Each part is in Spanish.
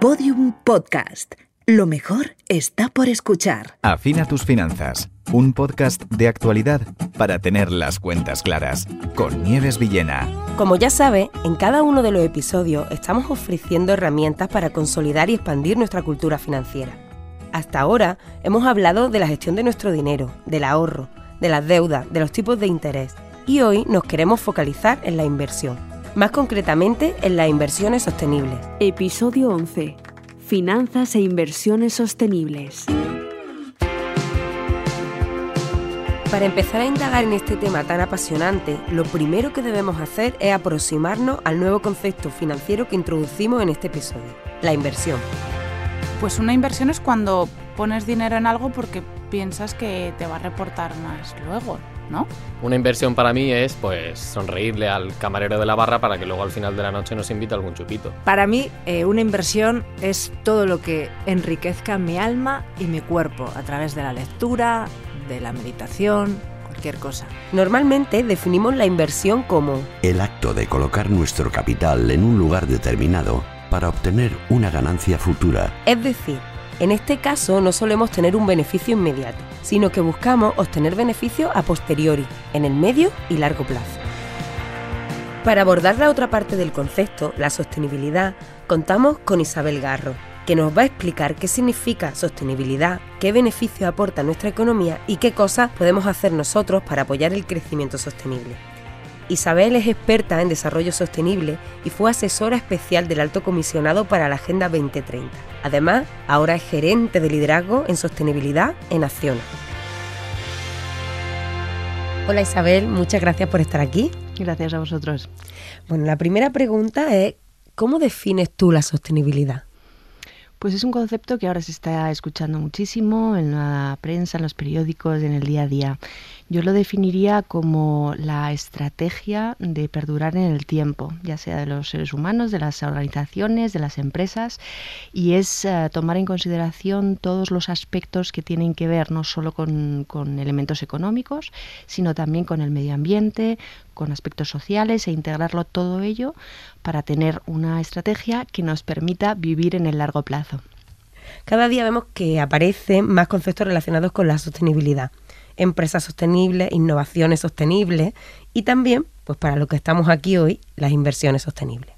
Podium Podcast. Lo mejor está por escuchar. Afina tus finanzas. Un podcast de actualidad para tener las cuentas claras. Con Nieves Villena. Como ya sabe, en cada uno de los episodios estamos ofreciendo herramientas para consolidar y expandir nuestra cultura financiera. Hasta ahora hemos hablado de la gestión de nuestro dinero, del ahorro, de las deudas, de los tipos de interés. Y hoy nos queremos focalizar en la inversión más concretamente en las inversiones sostenibles. Episodio 11. Finanzas e inversiones sostenibles. Para empezar a indagar en este tema tan apasionante, lo primero que debemos hacer es aproximarnos al nuevo concepto financiero que introducimos en este episodio, la inversión. Pues una inversión es cuando pones dinero en algo porque piensas que te va a reportar más luego, ¿no? Una inversión para mí es pues sonreírle al camarero de la barra para que luego al final de la noche nos invite a algún chupito. Para mí eh, una inversión es todo lo que enriquezca mi alma y mi cuerpo a través de la lectura, de la meditación, cualquier cosa. Normalmente definimos la inversión como el acto de colocar nuestro capital en un lugar determinado para obtener una ganancia futura. Es decir, en este caso no solemos tener un beneficio inmediato, sino que buscamos obtener beneficios a posteriori, en el medio y largo plazo. Para abordar la otra parte del concepto, la sostenibilidad, contamos con Isabel Garro, que nos va a explicar qué significa sostenibilidad, qué beneficios aporta nuestra economía y qué cosas podemos hacer nosotros para apoyar el crecimiento sostenible. Isabel es experta en desarrollo sostenible y fue asesora especial del Alto Comisionado para la Agenda 2030. Además, ahora es gerente de liderazgo en sostenibilidad en Acción. Hola Isabel, muchas gracias por estar aquí. Gracias a vosotros. Bueno, la primera pregunta es, ¿cómo defines tú la sostenibilidad? Pues es un concepto que ahora se está escuchando muchísimo en la prensa, en los periódicos, en el día a día. Yo lo definiría como la estrategia de perdurar en el tiempo, ya sea de los seres humanos, de las organizaciones, de las empresas, y es eh, tomar en consideración todos los aspectos que tienen que ver no solo con, con elementos económicos, sino también con el medio ambiente, con aspectos sociales e integrarlo todo ello para tener una estrategia que nos permita vivir en el largo plazo. Cada día vemos que aparecen más conceptos relacionados con la sostenibilidad empresas sostenibles, innovaciones sostenibles y también, pues para lo que estamos aquí hoy, las inversiones sostenibles.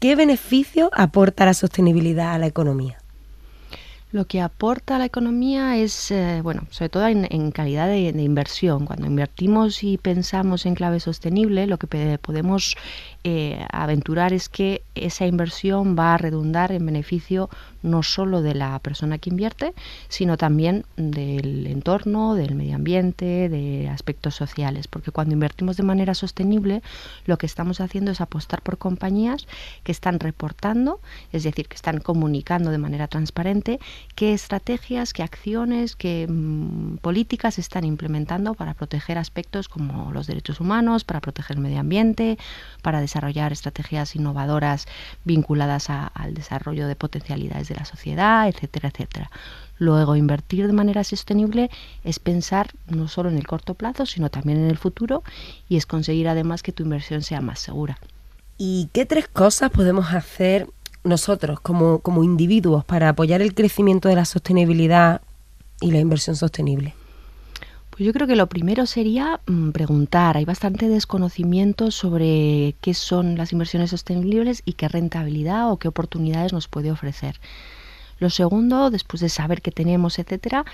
¿Qué beneficio aporta la sostenibilidad a la economía? Lo que aporta a la economía es, eh, bueno, sobre todo en, calidad de, inversión. Cuando invertimos y pensamos en clave sostenible, lo que podemos eh, aventurar es que esa inversión va a redundar en beneficio no solo de la persona que invierte, sino también del entorno, del medio ambiente, de aspectos sociales. Porque cuando invertimos de manera sostenible, lo que estamos haciendo es apostar por compañías que están reportando, es decir, que están comunicando de manera transparente qué estrategias, qué acciones, qué mm, políticas están implementando para proteger aspectos como los derechos humanos, para proteger el medio ambiente, para desarrollar estrategias innovadoras vinculadas al desarrollo de potencialidades de la sociedad, etcétera, etcétera. Luego, invertir de manera sostenible es pensar no solo en el corto plazo, sino también en el futuro y es conseguir además que tu inversión sea más segura. ¿Y qué tres cosas podemos hacer nosotros como, como individuos para apoyar el crecimiento de la sostenibilidad y la inversión sostenible? Pues yo creo que lo primero sería mm, preguntar. Hay bastante desconocimiento sobre qué son las inversiones sostenibles y qué rentabilidad o qué oportunidades nos puede ofrecer. Lo segundo, después de saber qué tenemos, etcétera,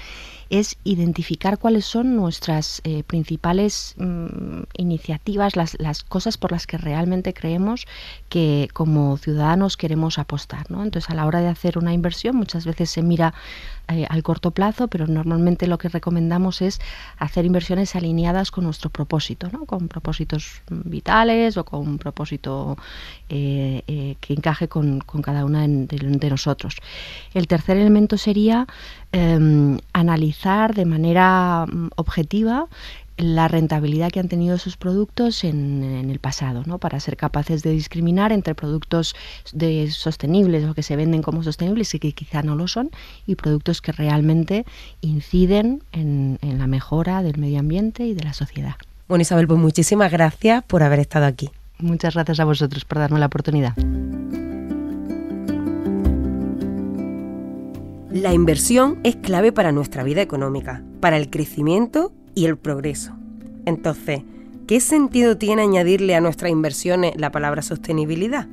es identificar cuáles son nuestras eh, principales mm, iniciativas, las, cosas por las que realmente creemos que como ciudadanos queremos apostar. Entonces, a la hora de hacer una inversión, muchas veces se mira eh, al corto plazo, pero normalmente lo que recomendamos es hacer inversiones alineadas con nuestro propósito, ¿no? con propósitos vitales o con un propósito eh, que encaje con, cada una de, de nosotros. El tercer elemento sería Em, analizar de manera mm, objetiva la rentabilidad que han tenido esos productos en, el pasado, ¿no? para ser capaces de discriminar entre productos de sostenibles o que se venden como sostenibles y que quizá no lo son, y productos que realmente inciden en, en la mejora del medio ambiente y de la sociedad. Bueno, Isabel, pues muchísimas gracias por haber estado aquí. Muchas gracias a vosotros por darme la oportunidad. La inversión es clave para nuestra vida económica, para el crecimiento y el progreso. Entonces, ¿qué sentido tiene añadirle a nuestras inversiones la palabra sostenibilidad?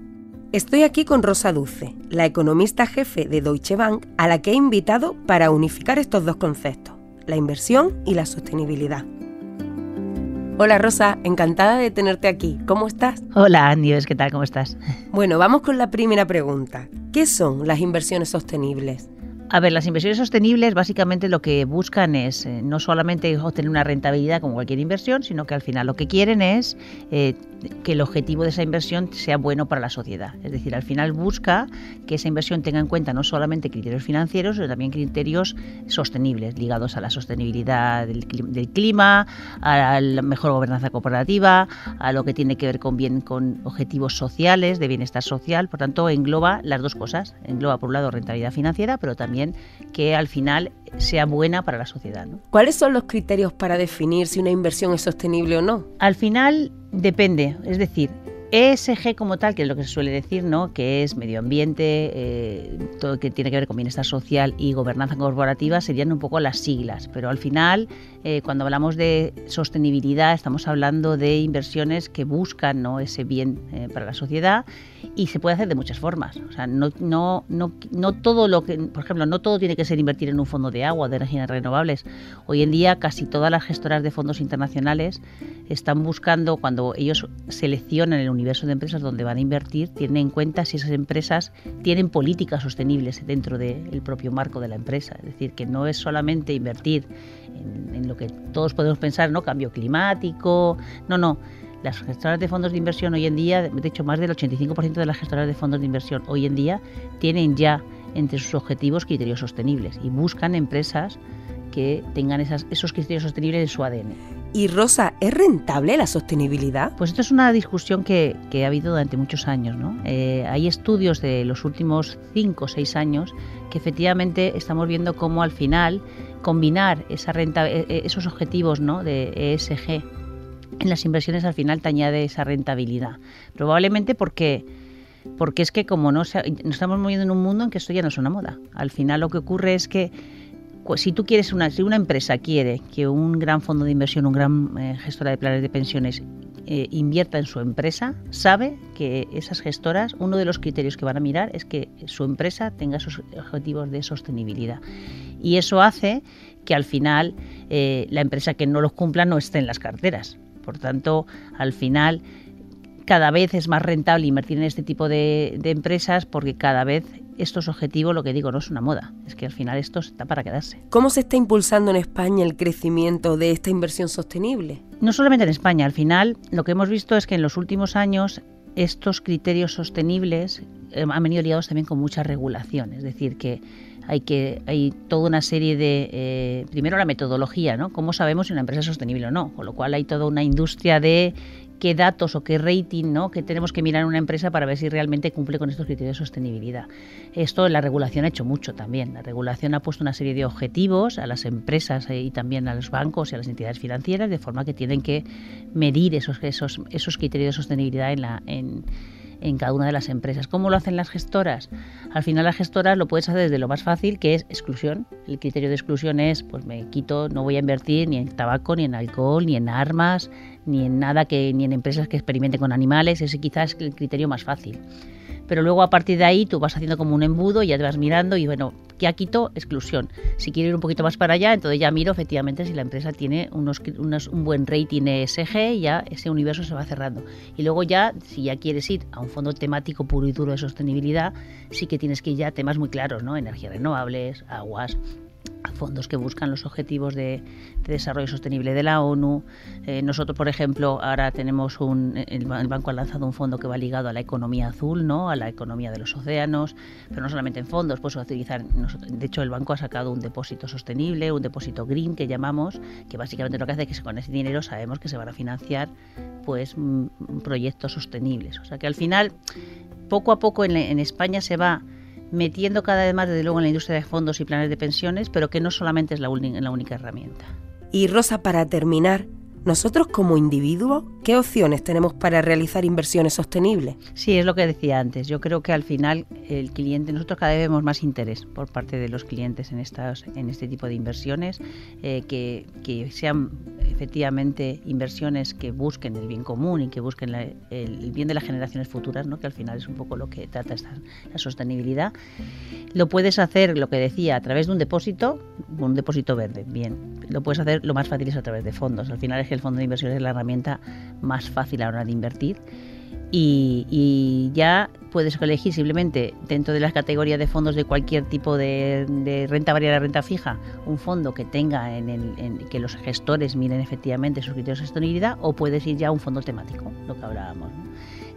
Estoy aquí con Rosa Duce, la economista jefe de Deutsche Bank, a la que he invitado para unificar estos dos conceptos, la inversión y la sostenibilidad. Hola Rosa, encantada de tenerte aquí. ¿Cómo estás? Hola Nieves, ¿qué tal? ¿Cómo estás? Bueno, vamos con la primera pregunta. ¿Qué son las inversiones sostenibles? A ver, las inversiones sostenibles básicamente lo que buscan es eh, no solamente obtener una rentabilidad como cualquier inversión, sino que al final lo que quieren es eh, que el objetivo de esa inversión sea bueno para la sociedad. Es decir, al final busca que esa inversión tenga en cuenta no solamente criterios financieros, sino también criterios sostenibles, ligados a la sostenibilidad del, clima, a la mejor gobernanza corporativa, a lo que tiene que ver con bien con objetivos sociales, de bienestar social. Por tanto, engloba las dos cosas. Engloba, por un lado, rentabilidad financiera, pero también que al final sea buena para la sociedad. ¿Cuáles son los criterios para definir si una inversión es sostenible o no? Al final depende, es decir, ESG como tal, que es lo que se suele decir, ¿no? que es medio ambiente, eh, todo lo que tiene que ver con bienestar social y gobernanza corporativa, serían un poco las siglas. Pero al final, eh, cuando hablamos de sostenibilidad, estamos hablando de inversiones que buscan ¿no? ese bien eh, para la sociedad y se puede hacer de muchas formas. O sea, no, no, no, no todo lo que, por ejemplo, no todo tiene que ser invertir en un fondo de agua, de energías renovables. Hoy en día casi todas las gestoras de fondos internacionales están buscando, cuando ellos seleccionan el universo de empresas donde van a invertir, tienen en cuenta si esas empresas tienen políticas sostenibles dentro del propio marco de la empresa. Es decir, que no es solamente invertir en lo que todos podemos pensar, ¿no? Cambio climático, no, no las gestoras de fondos de inversión hoy en día, de hecho más del 85% de las gestoras de fondos de inversión hoy en día tienen ya entre sus objetivos criterios sostenibles y buscan empresas que tengan esas, esos criterios sostenibles en su ADN. Y Rosa, ¿es rentable la sostenibilidad? Pues esto es una discusión que, que ha habido durante muchos años. ¿no? Eh, hay estudios de los últimos 5 o 6 años que efectivamente estamos viendo cómo al final combinar esa renta, e, e, esos objetivos ¿no? de ESG en las inversiones al final te añade esa rentabilidad. Probablemente porque, porque es que como no nos estamos moviendo en un mundo en que esto ya no es una moda. Al final lo que ocurre es que si tú quieres una, si una empresa quiere que un gran fondo de inversión, un gran eh, gestora de planes de pensiones eh, invierta en su empresa, sabe que esas gestoras, uno de los criterios que van a mirar es que su empresa tenga sus objetivos de sostenibilidad. Y eso hace que al final eh, la empresa que no los cumpla no esté en las carteras. Por tanto, al final cada vez es más rentable invertir en este tipo de, empresas porque cada vez estos objetivos, lo que digo, no es una moda, es que al final esto está para quedarse. ¿Cómo se está impulsando en España el crecimiento de esta inversión sostenible? No solamente en España, al final lo que hemos visto es que en los últimos años estos criterios sostenibles eh, han venido ligados también con mucha regulación, es decir, que hay que hay toda una serie de eh, primero la metodología, ¿no? Cómo sabemos si una empresa es sostenible o no, con lo cual hay toda una industria de qué datos o qué rating ¿no? que tenemos que mirar en una empresa para ver si realmente cumple con estos criterios de sostenibilidad. Esto la regulación ha hecho mucho también. La regulación ha puesto una serie de objetivos a las empresas eh, y también a los bancos y a las entidades financieras de forma que tienen que medir esos, esos, esos criterios de sostenibilidad en la, en, en cada una de las empresas. ¿Cómo lo hacen las gestoras? Al final las gestoras lo puedes hacer desde lo más fácil, que es exclusión. El criterio de exclusión es, pues me quito, no voy a invertir ni en tabaco, ni en alcohol, ni en armas, ni en nada que, ni en empresas que experimenten con animales. Ese quizás es el criterio más fácil pero luego a partir de ahí tú vas haciendo como un embudo y ya te vas mirando y bueno, ¿qué quito? Exclusión. Si quiero ir un poquito más para allá, entonces ya miro efectivamente si la empresa tiene unos, un buen rating ESG ya ese universo se va cerrando. Y luego ya, si ya quieres ir a un fondo temático puro y duro de sostenibilidad, sí que tienes que ir ya a temas muy claros, ¿no? Energías renovables, aguas, fondos que buscan los objetivos de, desarrollo sostenible de la ONU. Eh, nosotros, por ejemplo, ahora tenemos un, el, banco ha lanzado un fondo que va ligado a la economía azul, ¿no? a la economía de los océanos, pero no solamente en fondos, pues utilizar, de hecho el banco ha sacado un depósito sostenible, un depósito green que llamamos, que básicamente lo que hace es que con ese dinero sabemos que se van a financiar pues proyectos sostenibles. O sea que al final, poco a poco en España se va metiendo cada vez más desde luego en la industria de fondos y planes de pensiones, pero que no solamente es la, única herramienta. Y Rosa, para terminar, nosotros como individuos, ¿qué opciones tenemos para realizar inversiones sostenibles? Sí, es lo que decía antes. Yo creo que al final el cliente, nosotros cada vez vemos más interés por parte de los clientes en, estas, en este tipo de inversiones, eh, que, que, sean efectivamente inversiones que busquen el bien común y que busquen el, bien de las generaciones futuras, ¿no? que al final es un poco lo que trata esta, la sostenibilidad. Lo puedes hacer, lo que decía, a través de un depósito, un depósito verde, bien. Lo puedes hacer, lo más fácil es a través de fondos. Al final es que el fondo de inversión es la herramienta más fácil a la hora de invertir. Y, ya puedes elegir simplemente dentro de las categorías de fondos de cualquier tipo de, renta variable, renta fija, un fondo que tenga en, el, que los gestores miren efectivamente sus criterios de sostenibilidad o puedes ir ya a un fondo temático, lo que hablábamos.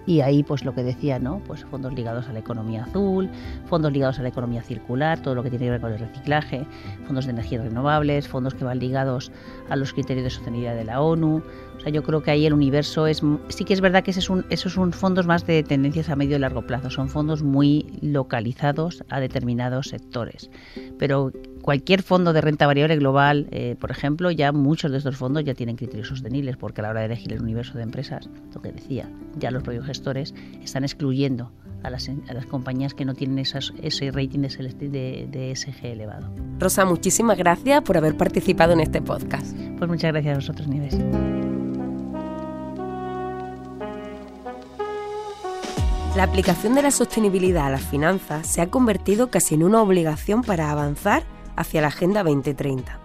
Y ahí, pues lo que decía, ¿no? Pues fondos ligados a la economía azul, fondos ligados a la economía circular, todo lo que tiene que ver con el reciclaje, fondos de energías renovables, fondos que van ligados a los criterios de sostenibilidad de la ONU. O sea, yo creo que ahí el universo es. Sí que es verdad que ese es un, esos son fondos más de tendencias a medio y largo plazo, son fondos muy localizados a determinados sectores. Pero cualquier fondo de renta variable global, eh, por ejemplo, ya muchos de estos fondos ya tienen criterios sostenibles, porque a la hora de elegir el universo de empresas, lo que decía, ya los propios gestores están excluyendo a las, a las compañías que no tienen esas, ese rating de, de, de SG elevado. Rosa, muchísimas gracias por haber participado en este podcast. Pues muchas gracias a vosotros, Nieves. La aplicación de la sostenibilidad a las finanzas se ha convertido casi en una obligación para avanzar hacia la Agenda 2030.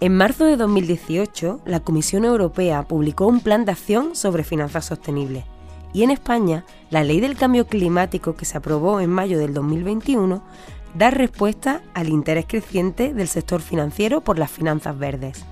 En marzo de 2018, la Comisión Europea publicó un plan de acción sobre finanzas sostenibles y en España, la Ley del Cambio Climático que se aprobó en mayo del 2021 da respuesta al interés creciente del sector financiero por las finanzas verdes.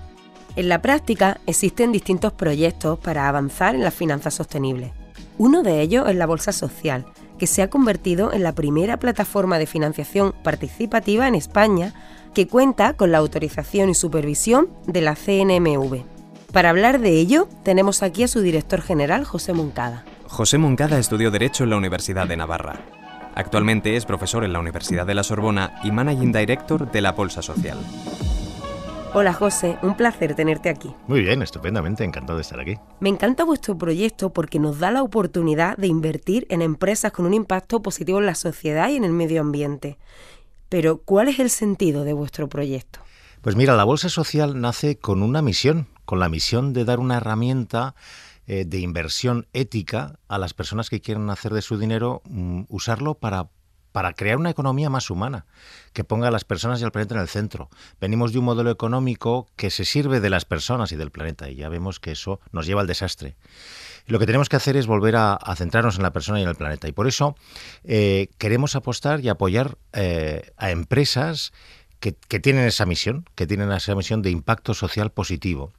En la práctica existen distintos proyectos para avanzar en las finanzas sostenibles. Uno de ellos es la Bolsa Social, que se ha convertido en la primera plataforma de financiación participativa en España que cuenta con la autorización y supervisión de la CNMV. Para hablar de ello, tenemos aquí a su director general, José Moncada. José Moncada estudió Derecho en la Universidad de Navarra. Actualmente es profesor en la Universidad de la Sorbona y Managing Director de la Bolsa Social. Hola José, un placer tenerte aquí. Muy bien, estupendamente, encantado de estar aquí. Me encanta vuestro proyecto porque nos da la oportunidad de invertir en empresas con un impacto positivo en la sociedad y en el medio ambiente. Pero, ¿cuál es el sentido de vuestro proyecto? Pues mira, la Bolsa Social nace con una misión, con la misión de dar una herramienta eh, de inversión ética a las personas que quieren hacer de su dinero, mm, usarlo para para crear una economía más humana, que ponga a las personas y al planeta en el centro. Venimos de un modelo económico que se sirve de las personas y del planeta, y ya vemos que eso nos lleva al desastre. Lo que tenemos que hacer es volver a, centrarnos en la persona y en el planeta. Y por eso eh, queremos apostar y apoyar eh, a empresas que, tienen esa misión, que tienen esa misión de impacto social positivo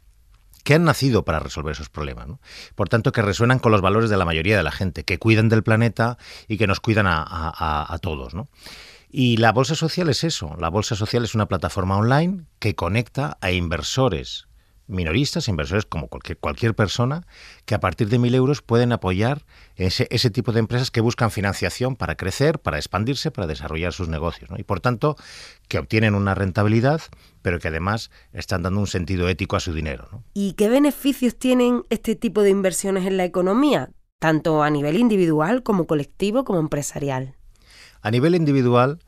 que han nacido para resolver esos problemas. Por tanto, que resuenan con los valores de la mayoría de la gente, que cuidan del planeta y que nos cuidan a, todos. Y la Bolsa Social es eso. La Bolsa Social es una plataforma online que conecta a inversores minoristas, inversores como cualquier, cualquier persona, que a partir de mil euros pueden apoyar ese, ese, tipo de empresas que buscan financiación para crecer, para expandirse, para desarrollar sus negocios. Y por tanto, que obtienen una rentabilidad, pero que además están dando un sentido ético a su dinero. ¿Y qué beneficios tienen este tipo de inversiones en la economía, tanto a nivel individual como colectivo como empresarial? A nivel individual,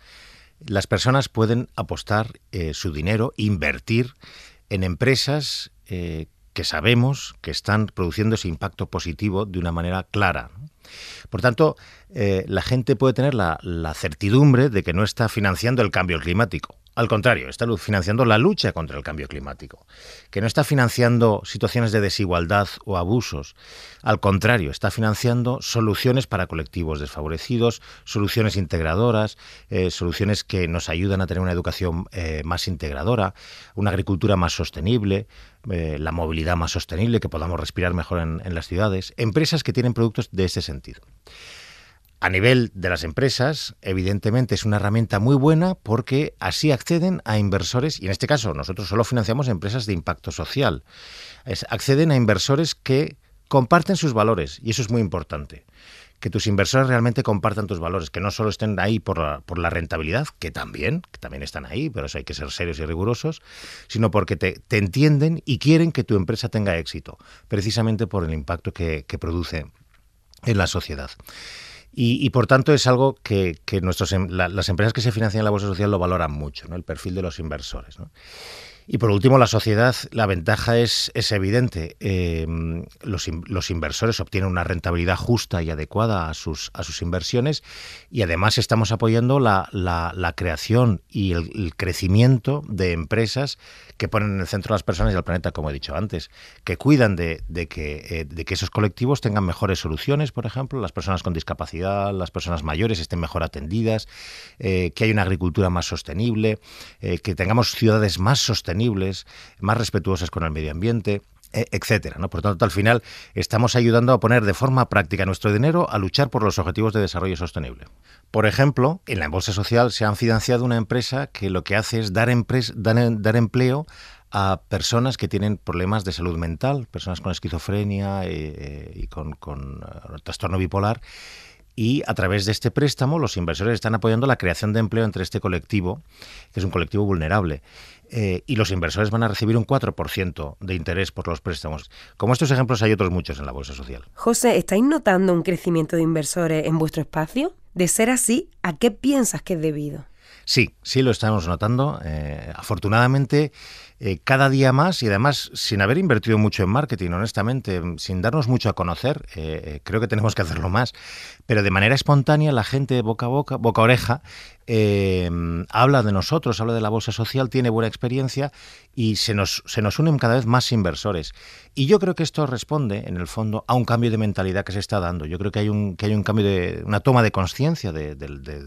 las personas pueden apostar eh, su dinero, invertir en empresas eh, que sabemos que están produciendo ese impacto positivo de una manera clara. Por tanto, eh, la gente puede tener la, certidumbre de que no está financiando el cambio climático. Al contrario, está financiando la lucha contra el cambio climático, que no está financiando situaciones de desigualdad o abusos. Al contrario, está financiando soluciones para colectivos desfavorecidos, soluciones integradoras, eh, soluciones que nos ayudan a tener una educación eh, más integradora, una agricultura más sostenible, la movilidad más sostenible, que podamos respirar mejor en las ciudades, empresas que tienen productos de ese sentido. A nivel de las empresas, evidentemente es una herramienta muy buena porque así acceden a inversores, y en este caso nosotros solo financiamos empresas de impacto social, acceden a inversores que comparten sus valores, y eso es muy importante que tus inversores realmente compartan tus valores, que no solo estén ahí por la, rentabilidad, que también, que también están ahí, pero eso hay que ser serios y rigurosos, sino porque te, entienden y quieren que tu empresa tenga éxito, precisamente por el impacto que, produce en la sociedad. Y, por tanto es algo que, em, las empresas que se financian en la bolsa social lo valoran mucho, ¿no? el perfil de los inversores. ¿no? Y por último, la sociedad, la ventaja es, es evidente. Eh, los, los, inversores obtienen una rentabilidad justa y adecuada a sus, a sus inversiones y además estamos apoyando la, la, creación y el, crecimiento de empresas que ponen en el centro a las personas y al planeta, como he dicho antes, que cuidan de, de que, eh, de que esos colectivos tengan mejores soluciones, por ejemplo, las personas con discapacidad, las personas mayores estén mejor atendidas, eh, que haya una agricultura más sostenible, que tengamos ciudades más sostenibles más respetuosas con el medio ambiente, e, etcétera. Por tanto, al final estamos ayudando a poner de forma práctica nuestro dinero a luchar por los objetivos de desarrollo sostenible. Por ejemplo, en la bolsa social se han financiado una empresa que lo que hace es dar, empleo a personas que tienen problemas de salud mental, personas con esquizofrenia eh, eh, y con, con eh, trastorno bipolar, y a través de este préstamo los inversores están apoyando la creación de empleo entre este colectivo, que es un colectivo vulnerable. Eh, y los inversores van a recibir un 4% de interés por los préstamos. Como estos ejemplos hay otros muchos en la bolsa social. José, ¿estáis notando un crecimiento de inversores en vuestro espacio? De ser así, ¿a qué piensas que es debido? Sí, sí lo estamos notando. Eh, afortunadamente, eh, cada día más y además sin haber invertido mucho en marketing, honestamente, sin darnos mucho a conocer, creo que tenemos que hacerlo más, pero de manera espontánea la gente boca a boca, boca a oreja, eh, habla de nosotros, habla de la bolsa social, tiene buena experiencia y se nos, se nos unen cada vez más inversores. Y yo creo que esto responde, en el fondo, a un cambio de mentalidad que se está dando. Yo creo que hay un, que hay un cambio de, una toma de conciencia de,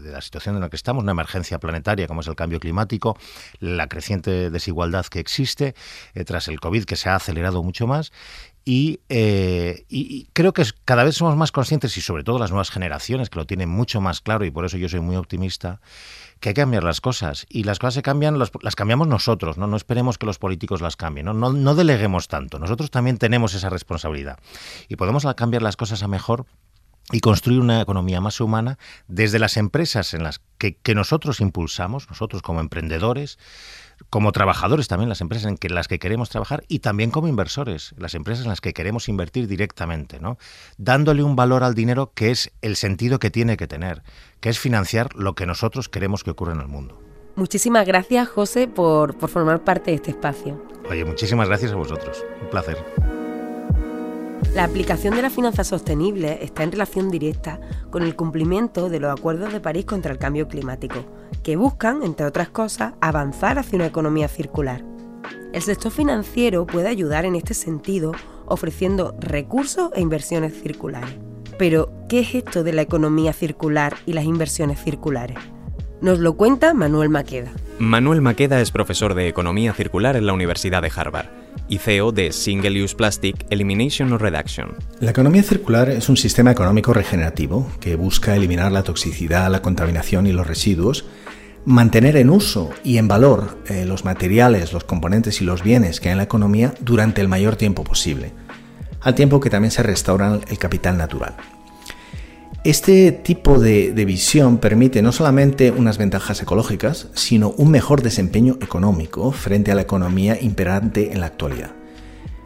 la situación en la que estamos, una emergencia planetaria como es el cambio climático, la creciente desigualdad que existe eh, tras el COVID que se ha acelerado mucho más eh, y, creo que cada vez somos más conscientes, y sobre todo las nuevas generaciones, que lo tienen mucho más claro, y por eso yo soy muy optimista, que hay que cambiar las cosas. Y las cosas se cambian, las cambiamos nosotros, ¿no? No esperemos que los políticos las cambien, ¿no? ¿no? No deleguemos tanto. Nosotros también tenemos esa responsabilidad. Y podemos cambiar las cosas a mejor y construir una economía más humana desde las empresas en las que, que nosotros impulsamos, nosotros como emprendedores, como trabajadores también, las empresas en las que queremos trabajar y también como inversores, las empresas en las que queremos invertir directamente, ¿no? Dándole un valor al dinero que es el sentido que tiene que tener, que es financiar lo que nosotros queremos que ocurra en el mundo. Muchísimas gracias, José, por, por formar parte de este espacio. Oye, muchísimas gracias a vosotros. Un placer. La aplicación de la finanza sostenible está en relación directa con el cumplimiento de los acuerdos de París contra el cambio climático, que buscan, entre otras cosas, avanzar hacia una economía circular. El sector financiero puede ayudar en este sentido ofreciendo recursos e inversiones circulares. Pero, ¿qué es esto de la economía circular y las inversiones circulares? Nos lo cuenta Manuel Maqueda. Manuel Maqueda es profesor de Economía Circular en la Universidad de Harvard y CEO de Single Use Plastic Elimination Reduction. La economía circular es un sistema económico regenerativo que busca eliminar la toxicidad, la contaminación y los residuos, mantener en uso y en valor eh, los materiales, los componentes y los bienes que hay en la economía durante el mayor tiempo posible, al tiempo que también se restaura el capital natural. Este tipo de, visión permite no solamente unas ventajas ecológicas, sino un mejor desempeño económico frente a la economía imperante en la actualidad.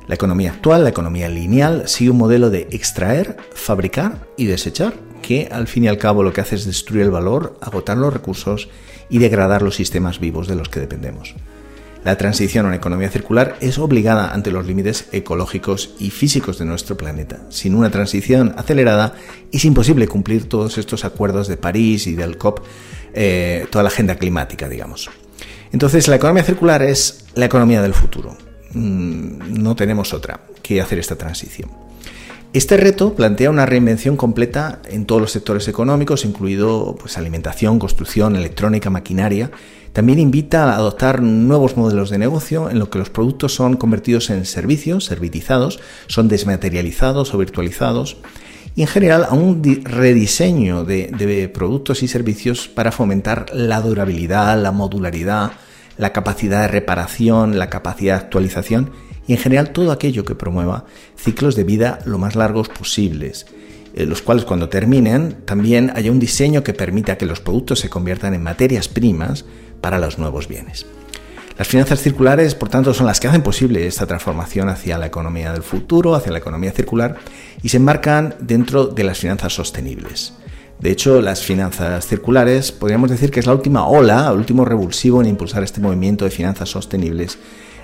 La economía actual, la economía lineal, sigue un modelo de extraer, fabricar y desechar, que al fin y al cabo lo que hace es destruir el valor, agotar los recursos y degradar los sistemas vivos de los que dependemos. La transición a una economía circular es obligada ante los límites ecológicos y físicos de nuestro planeta. Sin una transición acelerada es imposible cumplir todos estos acuerdos de París y del COP, eh, toda la agenda climática, digamos. Entonces, la economía circular es la economía del futuro. Mm, no tenemos otra que hacer esta transición. Este reto plantea una reinvención completa en todos los sectores económicos, incluido pues, alimentación, construcción, electrónica, maquinaria, también invita a adoptar nuevos modelos de negocio en lo que los productos son convertidos en servicios, servitizados, son desmaterializados o virtualizados. Y en general a un rediseño de, productos y servicios para fomentar la durabilidad, la modularidad, la capacidad de reparación, la capacidad de actualización y en general todo aquello que promueva ciclos de vida lo más largos posibles eh, los cuales cuando terminen también haya un diseño que permita que los productos se conviertan en materias primas para los nuevos bienes. Las finanzas circulares, por tanto, son las que hacen posible esta transformación hacia la economía del futuro, hacia la economía circular, y se enmarcan dentro de las finanzas sostenibles. De hecho, las finanzas circulares podríamos decir que es la última ola, el último revulsivo en impulsar este movimiento de finanzas sostenibles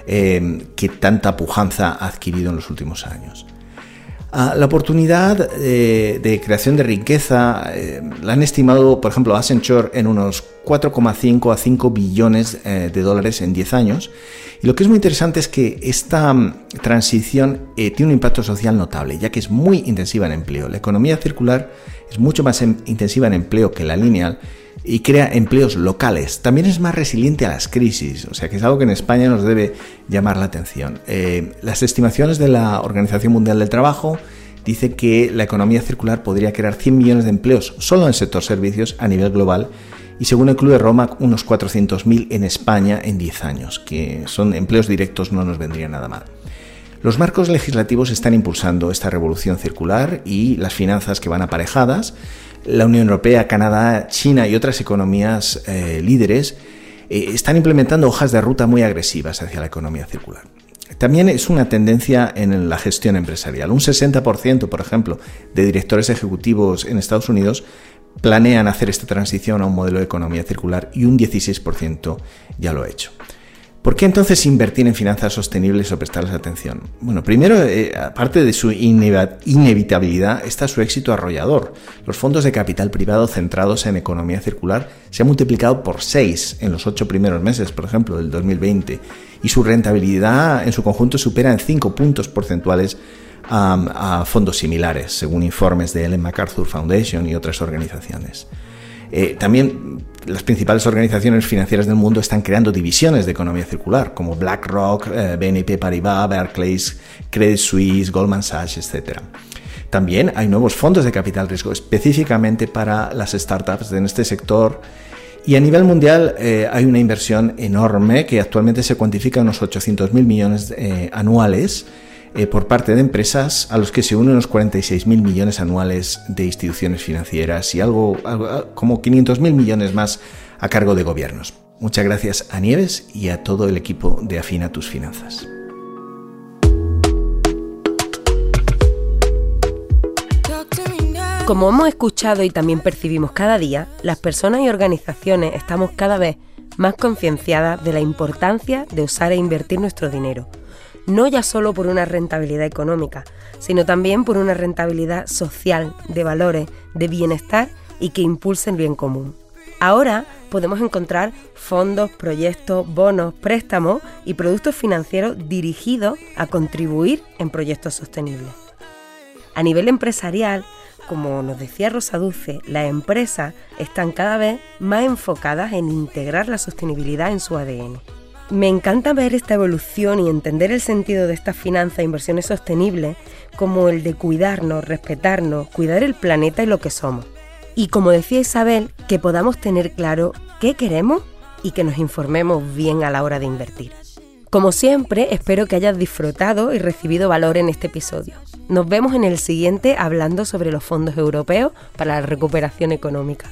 eh, que tanta pujanza ha adquirido en los últimos años. Ah, la oportunidad eh, de creación de riqueza eh, la han estimado, por ejemplo, Accenture en unos 4,5 a 5 billones eh, de dólares en 10 años. Y lo que es muy interesante es que esta mm, transición tiene un impacto social notable, ya que es muy intensiva en empleo. La economía circular es mucho más em, intensiva en empleo que la lineal y crea empleos locales. También es más resiliente a las crisis, o sea que es algo que en España nos debe llamar la atención. Eh, las estimaciones de la Organización Mundial del Trabajo dicen que la economía circular podría crear 100 millones de empleos solo en el sector servicios a nivel global y según el Club de Roma unos 400.000 en España en 10 años, que son empleos directos no nos vendría nada mal. Los marcos legislativos están impulsando esta revolución circular y las finanzas que van aparejadas la Unión Europea, Canadá, China y otras economías eh, líderes eh, están implementando hojas de ruta muy agresivas hacia la economía circular. También es una tendencia en la gestión empresarial. Un 60%, por ejemplo, de directores ejecutivos en Estados Unidos planean hacer esta transición a un modelo de economía circular y un 16% ya lo ha hecho. ¿Por qué entonces invertir en finanzas sostenibles o prestarles atención? Bueno, primero, eh, aparte de su inevitabilidad, está su éxito arrollador. Los fondos de capital privado centrados en economía circular se han multiplicado por 6 en los 8 primeros meses, por ejemplo, del 2020, y su rentabilidad en su conjunto supera en 5 puntos porcentuales a fondos similares, según informes de Ellen MacArthur Foundation y otras organizaciones. Eh, también las principales organizaciones financieras del mundo están creando divisiones de economía circular, como BlackRock, eh, BNP Paribas, Barclays, Credit Suisse, Goldman Sachs, etc. También hay nuevos fondos de capital riesgo específicamente para las startups en este sector. Y a nivel mundial eh, hay una inversión enorme que actualmente se cuantifica en unos 800 mil millones anuales eh, por parte de empresas a los que se unen unos 46.000 millones anuales de instituciones financieras y algo, como 500.000 millones más a cargo de gobiernos. Muchas gracias a Nieves y a todo el equipo de Afina tus Finanzas. Como hemos escuchado y también percibimos cada día, las personas y organizaciones estamos cada vez más concienciadas de la importancia de usar e invertir nuestro dinero no ya solo por una rentabilidad económica, sino también por una rentabilidad social, de valores, de bienestar y que impulse el bien común. Ahora podemos encontrar fondos, proyectos, bonos, préstamos y productos financieros dirigidos a contribuir en proyectos sostenibles. A nivel empresarial, como nos decía Rosa Dulce, las empresas están cada vez más enfocadas en integrar la sostenibilidad en su ADN. Me encanta ver esta evolución y entender el sentido de estas finanzas e inversiones sostenibles como el de cuidarnos, respetarnos, cuidar el planeta y lo que somos. Y como decía Isabel, que podamos tener claro qué queremos y que nos informemos bien a la hora de invertir. Como siempre, espero que hayas disfrutado y recibido valor en este episodio. Nos vemos en el siguiente hablando sobre los fondos europeos para la recuperación económica.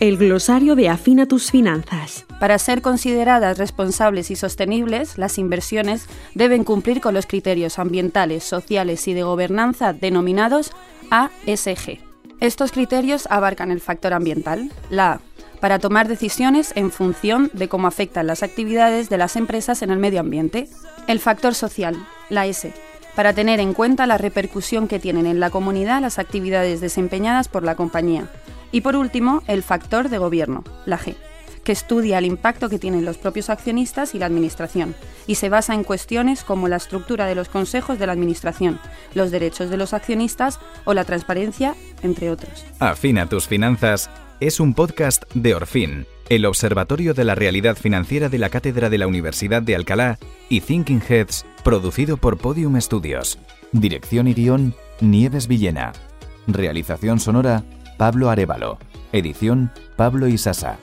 El glosario de Afina tus finanzas. Para ser consideradas responsables y sostenibles, las inversiones deben cumplir con los criterios ambientales, sociales y de gobernanza denominados ASG. Estos criterios abarcan el factor ambiental, la A, para tomar decisiones en función de cómo afectan las actividades de las empresas en el medio ambiente, el factor social, la S, para tener en cuenta la repercusión que tienen en la comunidad las actividades desempeñadas por la compañía, y por último, el factor de gobierno, la G, que estudia el impacto que tienen los propios accionistas y la administración, y se basa en cuestiones como la estructura de los consejos de la administración, los derechos de los accionistas o la transparencia, entre otros. Afina tus finanzas es un podcast de Orfin, el Observatorio de la Realidad Financiera de la Cátedra de la Universidad de Alcalá y Thinking Heads, producido por Podium Studios. Dirección y guion, Nieves Villena. Realización sonora, Pablo Arevalo. Edición Pablo Isasa.